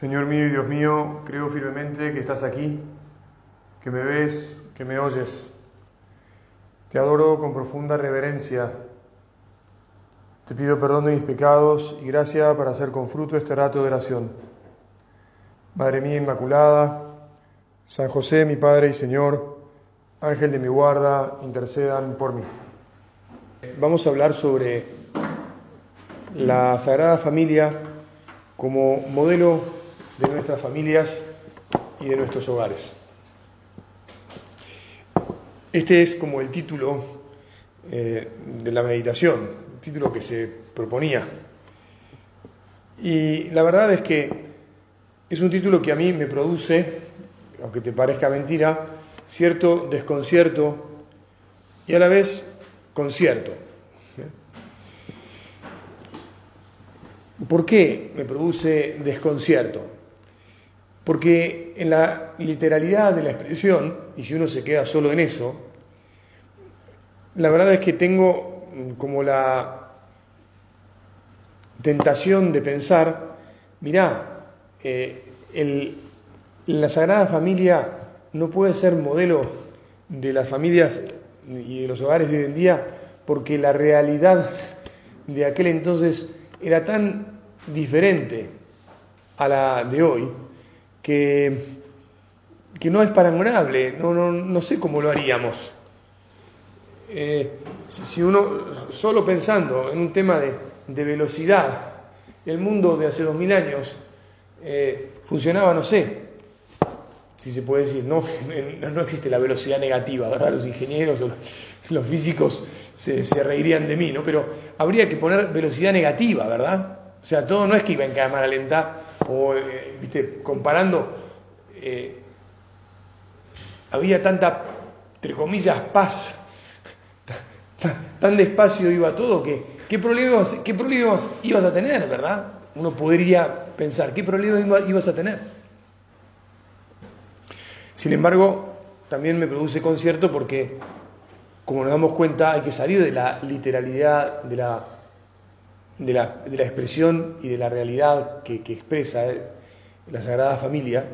Señor mío y Dios mío, creo firmemente que estás aquí, que me ves, que me oyes. Te adoro con profunda reverencia. Te pido perdón de mis pecados y gracia para hacer con fruto este rato de oración. Madre mía Inmaculada, San José, mi Padre y Señor, Ángel de mi guarda, intercedan por mí. Vamos a hablar sobre la Sagrada Familia como modelo de nuestras familias y de nuestros hogares. Este es como el título eh, de la meditación, el título que se proponía. Y la verdad es que es un título que a mí me produce, aunque te parezca mentira, cierto desconcierto y a la vez concierto. ¿Por qué me produce desconcierto? Porque en la literalidad de la expresión, y si uno se queda solo en eso, la verdad es que tengo como la tentación de pensar, mirá, eh, la Sagrada Familia no puede ser modelo de las familias y de los hogares de hoy en día porque la realidad de aquel entonces era tan diferente a la de hoy que, que no es parangonable, no, no, no, sé cómo lo haríamos. Eh, si uno, solo pensando en un tema de, de, velocidad, el mundo de hace dos mil años eh, funcionaba, no sé, si se puede decir, no, no existe la velocidad negativa, ¿verdad? Los ingenieros o los físicos se, se, reirían de mí, ¿no? Pero habría que poner velocidad negativa, ¿verdad? O sea, todo no es que iba en cámara lenta o, eh, viste, comparando, eh, había tanta, entre comillas, paz, tan, despacio iba todo que, ¿qué problemas, ¿qué problemas ibas a tener, verdad? Uno podría pensar, ¿qué problemas ibas a tener? Sin embargo, también me produce concierto porque, como nos damos cuenta, hay que salir de la literalidad de la de la, de la expresión y de la realidad que, expresa eh, la Sagrada Familia,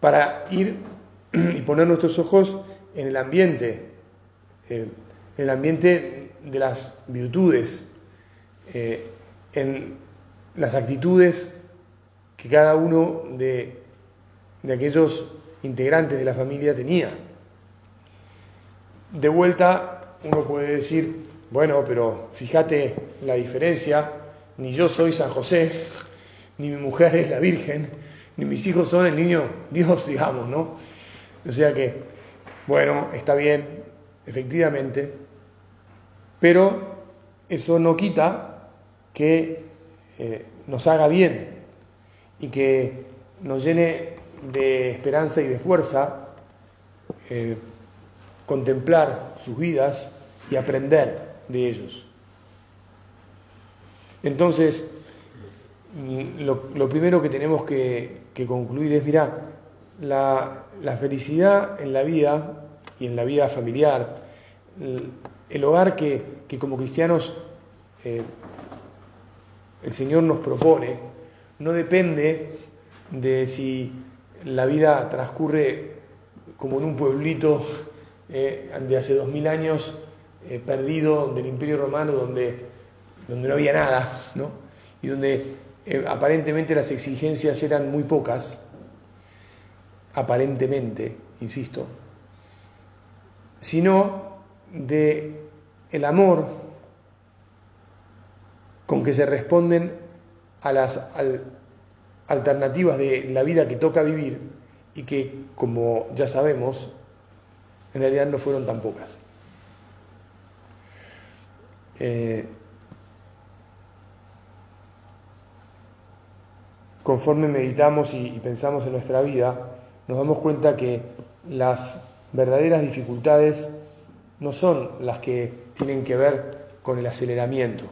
para ir y poner nuestros ojos en el ambiente, eh, en el ambiente de las virtudes, eh, en las actitudes que cada uno de, de aquellos integrantes de la familia tenía. De vuelta, uno puede decir, bueno, pero fíjate la diferencia, ni yo soy San José, ni mi mujer es la Virgen, ni mis hijos son el niño Dios, digamos, ¿no? O sea que, bueno, está bien, efectivamente, pero eso no quita que eh, nos haga bien y que nos llene de esperanza y de fuerza eh, contemplar sus vidas y aprender de ellos. Entonces, mm, lo, primero que tenemos que, concluir es, mira, la, felicidad en la vida y en la vida familiar, el, hogar que, como cristianos eh, el Señor nos propone, no depende de si la vida transcurre como en un pueblito eh, de hace dos mil años eh, perdido del Imperio Romano donde, donde no había nada, ¿no? y donde eh, aparentemente las exigencias eran muy pocas, aparentemente, insisto, sino de el amor con que se responden a las alternativas de la vida que toca vivir y que, como ya sabemos, en realidad no fueron tan pocas. Eh, conforme meditamos y, pensamos en nuestra vida, nos damos cuenta que las verdaderas dificultades no son las que tienen que ver con el aceleramiento.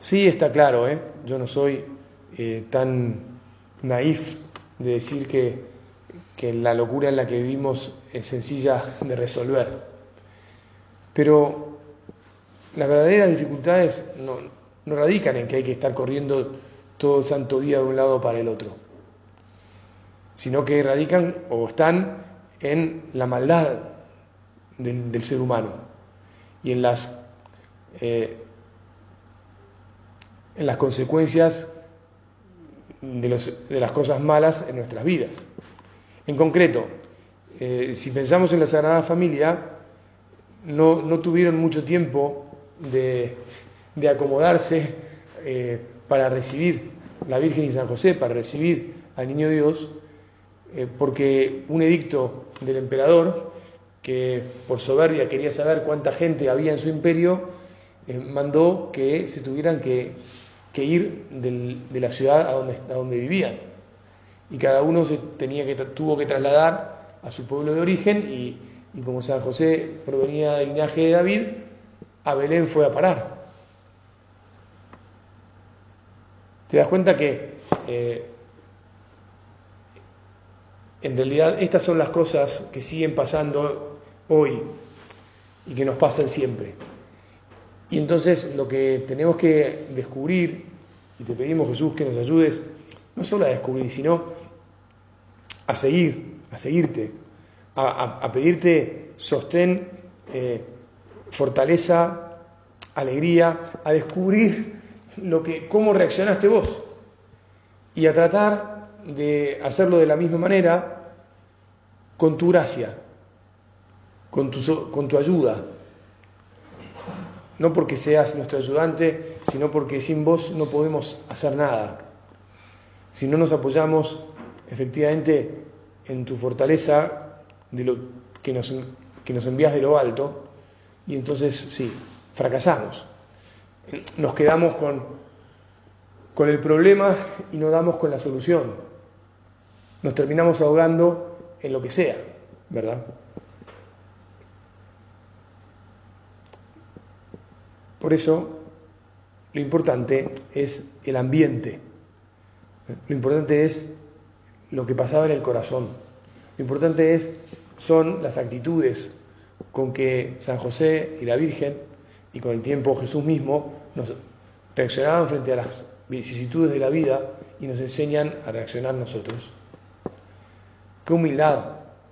Sí está claro, ¿eh? yo no soy eh, tan naif de decir que, que la locura en la que vivimos es sencilla de resolver. Pero las verdaderas dificultades no, radican en que hay que estar corriendo todo el santo día de un lado para el otro. sino que radican o están en la maldad del, ser humano y en las, eh, en las consecuencias de, las cosas malas en nuestras vidas. En concreto, eh, si pensamos en la Sagrada Familia, no, no tuvieron mucho tiempo de, de acomodarse eh, para recibir la Virgen y San José, para recibir al Niño Dios, eh, porque un edicto del emperador, que por soberbia quería saber cuánta gente había en su imperio, mandó que se tuvieran que, ir de la ciudad a donde, vivían. Y cada uno se tenía que, tuvo que trasladar a su pueblo de origen y, como San José provenía del linaje de David, a Belén fue a parar. Te das cuenta que eh, en realidad estas son las cosas que siguen pasando hoy y que nos pasan siempre. Y entonces lo que tenemos que descubrir, y te pedimos Jesús que nos ayudes, no solo a descubrir, sino a seguir a seguirte, a, pedirte sostén, eh, fortaleza, alegría, a descubrir lo que, cómo reaccionaste vos y a tratar de hacerlo de la misma manera con tu gracia, con tu, con tu ayuda. No porque seas nuestro ayudante, sino porque sin vos no podemos hacer nada. Si no nos apoyamos efectivamente en tu fortaleza de lo que nos, que nos envías de lo alto, y entonces sí, fracasamos. Nos quedamos con, con el problema y no damos con la solución. Nos terminamos ahogando en lo que sea, ¿verdad? Por eso, lo importante es el ambiente. Lo importante es lo que pasaba en el corazón. Lo importante es, son las actitudes con que San José y la Virgen, y con el tiempo Jesús mismo, nos reaccionaban frente a las vicisitudes de la vida y nos enseñan a reaccionar nosotros. Qué humildad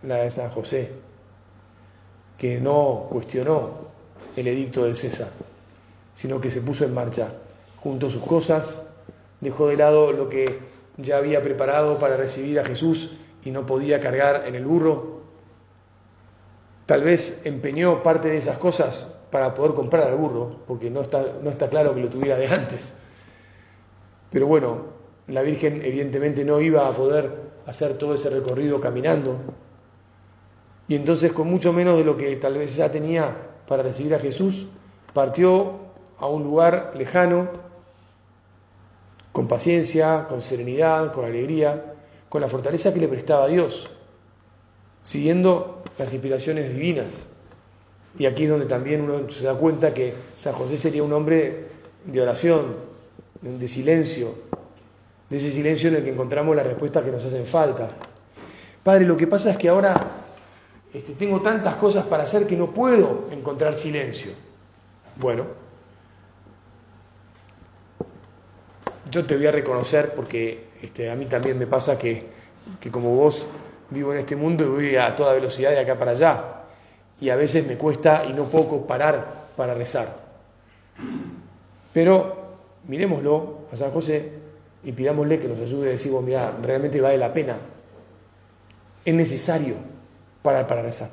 la de San José, que no cuestionó el edicto del César, sino que se puso en marcha, juntó sus cosas, dejó de lado lo que ya había preparado para recibir a Jesús y no podía cargar en el burro. Tal vez empeñó parte de esas cosas para poder comprar al burro, porque no está, no está claro que lo tuviera de antes. Pero bueno, la Virgen evidentemente no iba a poder hacer todo ese recorrido caminando. Y entonces con mucho menos de lo que tal vez ya tenía para recibir a Jesús, partió a un lugar lejano con paciencia, con serenidad, con alegría, con la fortaleza que le prestaba Dios, siguiendo las inspiraciones divinas. Y aquí es donde también uno se da cuenta que San José sería un hombre de oración, de silencio, de ese silencio en el que encontramos las respuestas que nos hacen falta. Padre, lo que pasa es que ahora este, tengo tantas cosas para hacer que no puedo encontrar silencio. Bueno, yo te voy a reconocer porque este, a mí también me pasa que, como vos vivo en este mundo y voy a toda velocidad de acá para allá. Y a veces me cuesta y no poco parar para rezar. Pero miremoslo a San José y pidámosle que nos ayude a decir, mira, realmente vale la pena. Es necesario parar para rezar.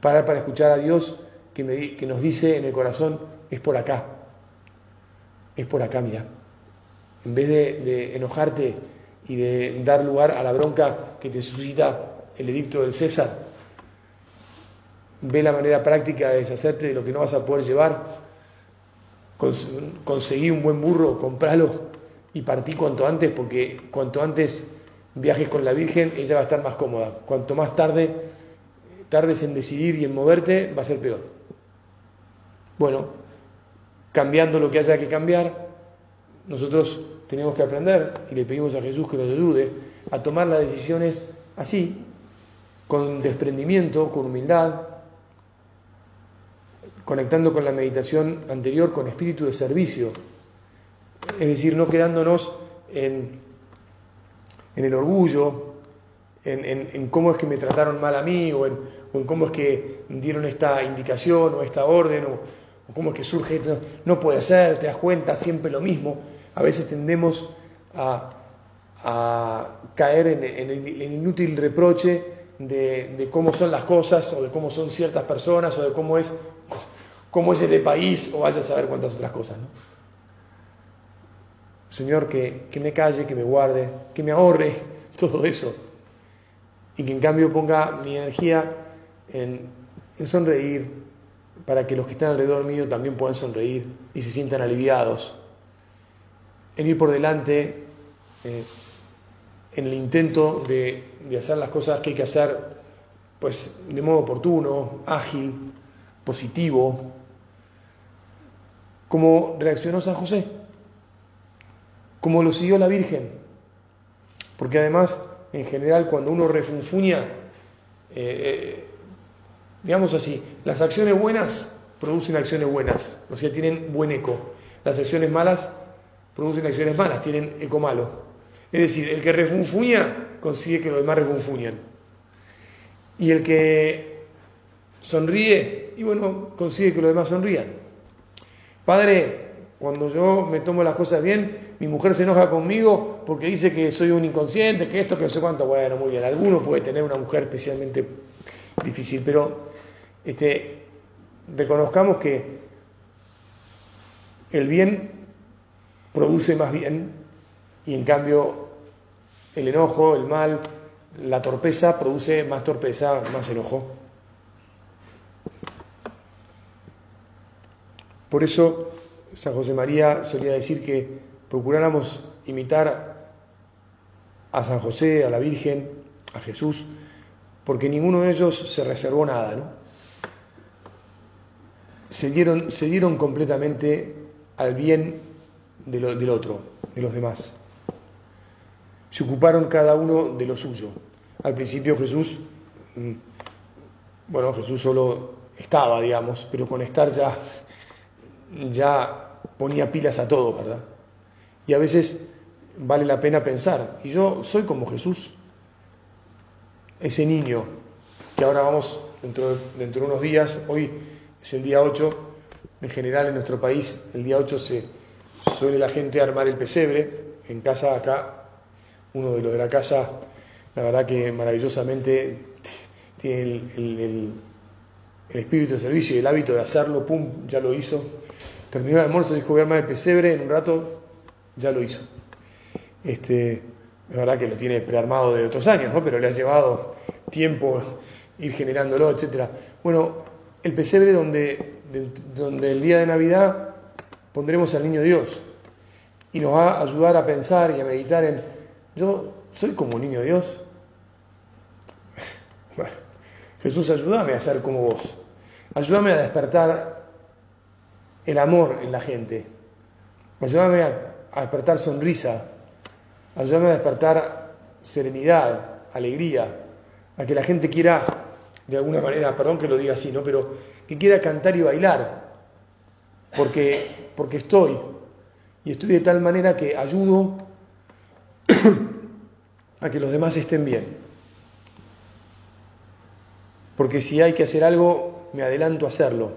Parar para escuchar a Dios que, nos dice en el corazón, es por acá. Es por acá, mira en vez de, enojarte y de dar lugar a la bronca que te suscita el edicto del César, ve la manera práctica de deshacerte de lo que no vas a poder llevar, conseguí un buen burro, compralo y partí cuanto antes, porque cuanto antes viajes con la Virgen, ella va a estar más cómoda. Cuanto más tarde tardes en decidir y en moverte, va a ser peor. Bueno, cambiando lo que haya que cambiar, nosotros tenemos que aprender y le pedimos a Jesús que nos ayude a tomar las decisiones así, con desprendimiento, con humildad, conectando con la meditación anterior con espíritu de servicio, es decir, no quedándonos en, en el orgullo, en, cómo es que me trataron mal a mí, o en, cómo es que dieron esta indicación o esta orden, o, cómo es que surge esto. No puede ser, te das cuenta, siempre lo mismo. A veces tendemos a, caer en, el, inútil reproche de, cómo son las cosas, o de cómo son ciertas personas, o de cómo es, cómo es este país, o vaya a saber cuántas otras cosas. Señor, que, que me calle, que me guarde, que me ahorre todo eso y que en cambio ponga mi energía en, sonreír para que los que están alrededor mío también puedan sonreír y se sientan aliviados, en ir por delante eh, en el intento de, de, hacer las cosas que hay que hacer pues de modo oportuno, ágil, positivo, como reaccionó San José, como lo siguió la Virgen, porque además en general cuando uno refunfuña, eh, eh, digamos así, las acciones buenas producen acciones buenas, o sea, tienen buen eco. Las acciones malas producen acciones malas, tienen eco malo. Es decir, el que refunfuña consigue que los demás refunfuñan. Y el que sonríe, y bueno, consigue que los demás sonrían. Padre, cuando yo me tomo las cosas bien, mi mujer se enoja conmigo porque dice que soy un inconsciente, que esto, que no sé cuánto. Bueno, muy bien, alguno puede tener una mujer especialmente difícil, pero este, reconozcamos que el bien produce más bien y en cambio el enojo, el mal, la torpeza produce más torpeza, más enojo. Por eso San José María solía decir que procuráramos imitar a San José, a la Virgen, a Jesús, porque ninguno de ellos se reservó nada, ¿no? Se dieron, se dieron completamente al bien del otro, de los demás. Se ocuparon cada uno de lo suyo. Al principio Jesús, mm, bueno, Jesús solo estaba, digamos, pero con estar ya, ya ponía pilas a todo, ¿verdad? Y a veces vale la pena pensar, y yo soy como Jesús, ese niño que ahora vamos dentro, de unos días, hoy es el día 8, en general en nuestro país el día 8 se suele la gente armar el pesebre, en casa acá, uno de los de la casa, la verdad que maravillosamente tiene el espíritu de servicio y el hábito de hacerlo, pum, ya lo hizo, Terminó el almuerzo, dijo voy a armar el pesebre, en un rato ya lo hizo. Este, es verdad que lo tiene prearmado de otros años, ¿no? pero le ha llevado tiempo ir generándolo, etc. Bueno, el pesebre donde, donde el día de Navidad pondremos al niño Dios y nos va a ayudar a pensar y a meditar en, yo soy como niño Dios. Bueno, Jesús, ayúdame a ser como vos. Ayúdame a despertar el amor en la gente. Ayúdame a, despertar sonrisa. Ayúdame a despertar serenidad, alegría. A que la gente quiera, de alguna manera, perdón que lo diga así, ¿no? Pero que quiera cantar y bailar. Porque, porque estoy. Y estoy de tal manera que ayudo a que los demás estén bien. Porque si hay que hacer algo, me adelanto a hacerlo.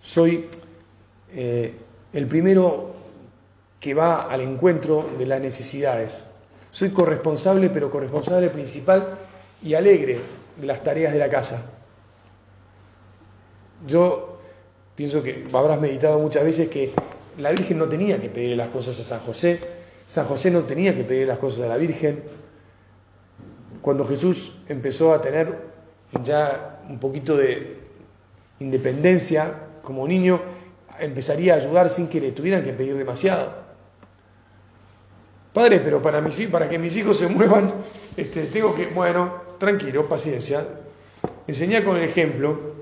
Soy eh, el primero que va al encuentro de las necesidades. Soy corresponsable, pero corresponsable principal y alegre de las tareas de la casa. Yo pienso que habrás meditado muchas veces que la Virgen no tenía que pedirle las cosas a San José, San José no tenía que pedir las cosas a la Virgen. Cuando Jesús empezó a tener ya un poquito de independencia como niño, empezaría a ayudar sin que le tuvieran que pedir demasiado. Padre, pero para, mis, para que mis hijos se muevan, este, tengo que, bueno, tranquilo, paciencia, enseñar con el ejemplo,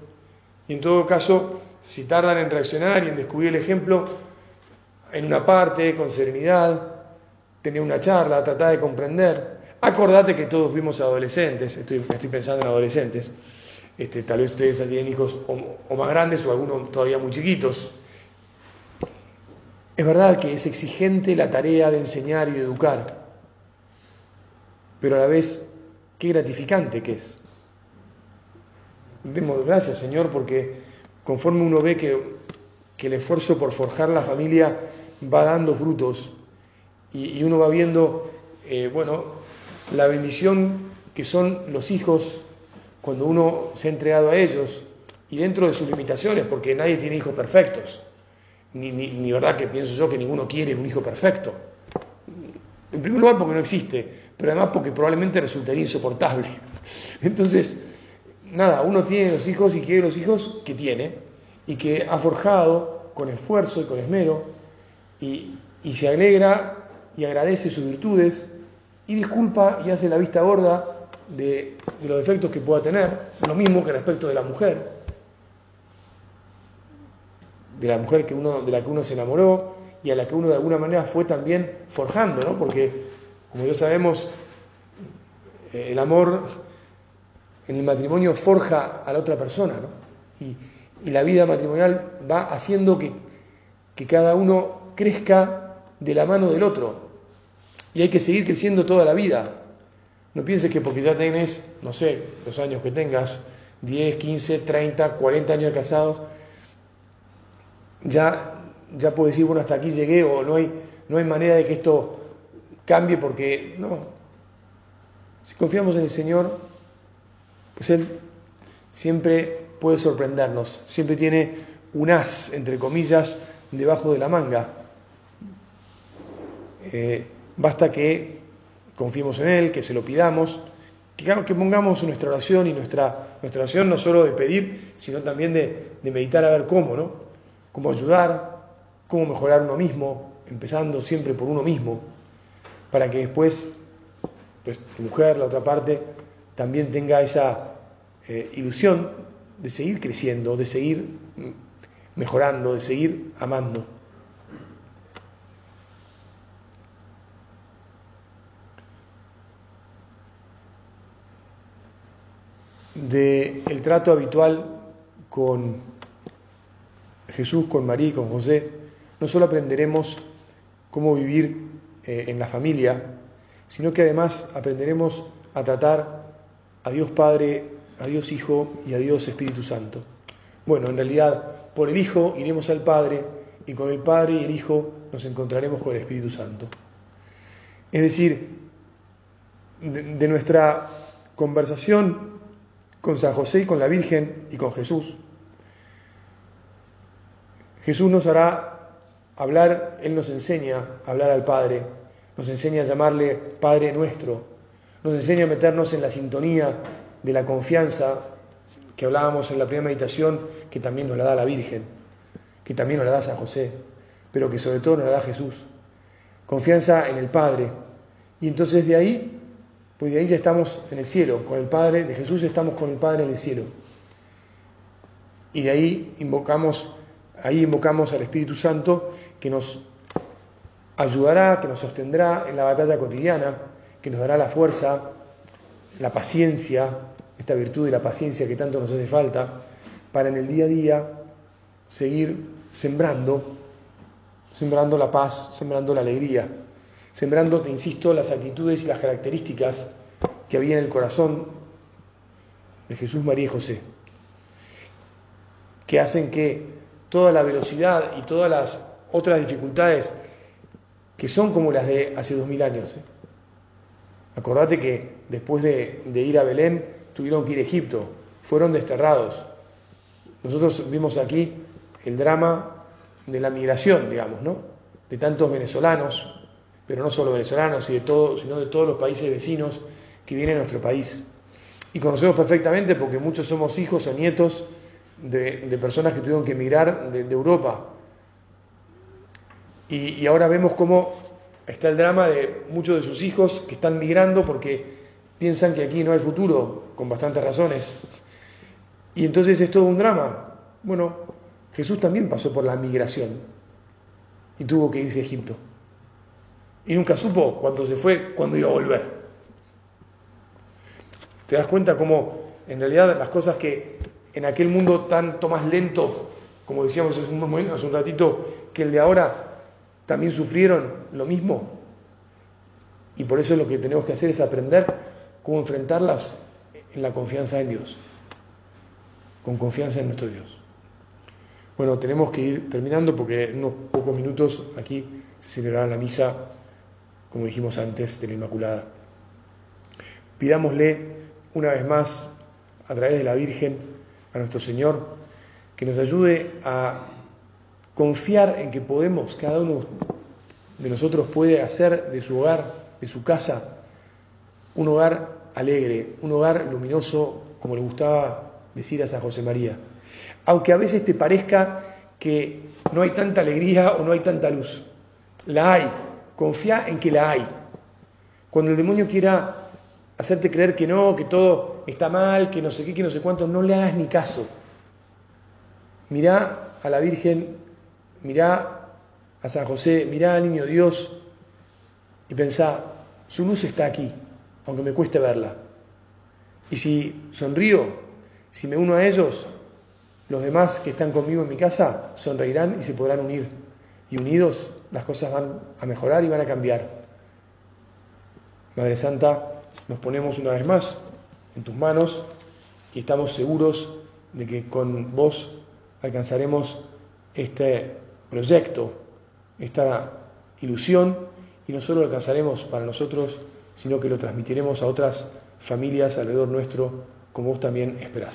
y en todo caso, si tardan en reaccionar y en descubrir el ejemplo, en una parte, con serenidad, tener una charla, tratar de comprender. Acordate que todos fuimos adolescentes, estoy, estoy pensando en adolescentes, este, tal vez ustedes tienen hijos o más grandes o algunos todavía muy chiquitos, es verdad que es exigente la tarea de enseñar y de educar, pero a la vez qué gratificante que es. Demos gracias, Señor, porque conforme uno ve que, el esfuerzo por forjar la familia va dando frutos y, uno va viendo, eh, bueno, la bendición que son los hijos cuando uno se ha entregado a ellos y dentro de sus limitaciones, porque nadie tiene hijos perfectos. Ni, verdad que pienso yo que ninguno quiere un hijo perfecto. En primer lugar porque no existe, pero además porque probablemente resultaría insoportable. Entonces, nada, uno tiene los hijos y quiere los hijos que tiene y que ha forjado con esfuerzo y con esmero y, se alegra y agradece sus virtudes y disculpa y hace la vista gorda de, los defectos que pueda tener, lo mismo que respecto de la mujer, de la mujer que uno, de la que uno se enamoró y a la que uno de alguna manera fue también forjando, ¿no? porque como ya sabemos, eh, el amor en el matrimonio forja a la otra persona, ¿no? y, la vida matrimonial va haciendo que, que cada uno crezca de la mano del otro. Y hay que seguir creciendo toda la vida. No pienses que porque ya tenés, no sé, los años que tengas, 10, 15, 30, 40 años de casados, ya, ya puedes decir, bueno, hasta aquí llegué o no hay, no hay manera de que esto cambie porque no. Si confiamos en el Señor, pues Él siempre puede sorprendernos, siempre tiene un as, entre comillas, debajo de la manga. Eh, basta que confiemos en Él, que se lo pidamos, que, pongamos nuestra oración y nuestra, nuestra oración no solo de pedir, sino también de, meditar a ver cómo, ¿no? Cómo ayudar, cómo mejorar uno mismo, empezando siempre por uno mismo, para que después pues, tu mujer, la otra parte, también tenga esa eh, ilusión de seguir creciendo, de seguir mejorando, de seguir amando. De el trato habitual con Jesús, con María con José, no solo aprenderemos cómo vivir eh, en la familia, sino que además aprenderemos a tratar a Dios Padre, a Dios Hijo y a Dios Espíritu Santo. Bueno, en realidad, por el Hijo iremos al Padre y con el Padre y el Hijo nos encontraremos con el Espíritu Santo. Es decir, de, nuestra conversación con San José y con la Virgen y con Jesús, Jesús nos hará hablar, Él nos enseña a hablar al Padre, nos enseña a llamarle Padre nuestro, nos enseña a meternos en la sintonía de la confianza que hablábamos en la primera meditación, que también nos la da la Virgen, que también nos la da San José, pero que sobre todo nos la da Jesús. Confianza en el Padre. Y entonces de ahí, pues de ahí ya estamos en el cielo, con el Padre, de Jesús estamos con el Padre en el cielo. Y de ahí invocamos, ahí invocamos al Espíritu Santo que nos ayudará, que nos sostendrá en la batalla cotidiana, que nos dará la fuerza, la paciencia, esta virtud de la paciencia que tanto nos hace falta, para en el día a día seguir sembrando, sembrando la paz, sembrando la alegría, sembrando, te insisto, las actitudes y las características que había en el corazón de Jesús, María y José, que hacen que toda la velocidad y todas las otras dificultades que son como las de hace dos mil años. ¿eh? Acordate que después de, ir a Belén tuvieron que ir a Egipto, fueron desterrados. Nosotros vimos aquí el drama de la migración, digamos, ¿no? De tantos venezolanos, pero no solo venezolanos, y sino de todos los países vecinos que vienen a nuestro país. Y conocemos perfectamente porque muchos somos hijos o nietos de, personas que tuvieron que emigrar de Europa y, ahora vemos cómo está el drama de muchos de sus hijos que están migrando porque piensan que aquí no hay futuro, con bastantes razones. Y entonces es todo un drama. Bueno, Jesús también pasó por la migración y tuvo que irse a Egipto. Y nunca supo cuándo se fue, cuándo iba a volver. ¿Te das cuenta cómo en realidad las cosas que en aquel mundo tanto más lento, como decíamos hace un, hace un ratito, que el de ahora, también sufrieron lo mismo. Y por eso lo que tenemos que hacer es aprender cómo enfrentarlas en la confianza en Dios, con confianza en nuestro Dios. Bueno, tenemos que ir terminando porque en unos pocos minutos aquí se celebrará la misa, como dijimos antes, de la Inmaculada. Pidámosle una vez más, a través de la Virgen, a nuestro Señor, que nos ayude a confiar en que podemos, cada uno de nosotros puede hacer de su hogar, de su casa, un hogar alegre, un hogar luminoso, como le gustaba decir a San José María. Aunque a veces te parezca que no hay tanta alegría o no hay tanta luz. La hay. Confía en que la hay. Cuando el demonio quiera hacerte creer que no, que todo está mal, que no sé qué, que no sé cuánto, no le hagas ni caso. Mirá a la Virgen, mirá a San José, mirá al niño Dios y pensá, su luz está aquí, aunque me cueste verla. Y si sonrío, si me uno a ellos, los demás que están conmigo en mi casa sonreirán y se podrán unir. Y unidos las cosas van a mejorar y van a cambiar. Madre Santa, nos ponemos una vez más en tus manos y estamos seguros de que con vos alcanzaremos este proyecto, esta ilusión, y no solo lo alcanzaremos para nosotros, sino que lo transmitiremos a otras familias alrededor nuestro, como vos también esperás.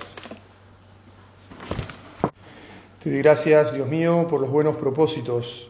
Te doy gracias, Dios mío, por los buenos propósitos,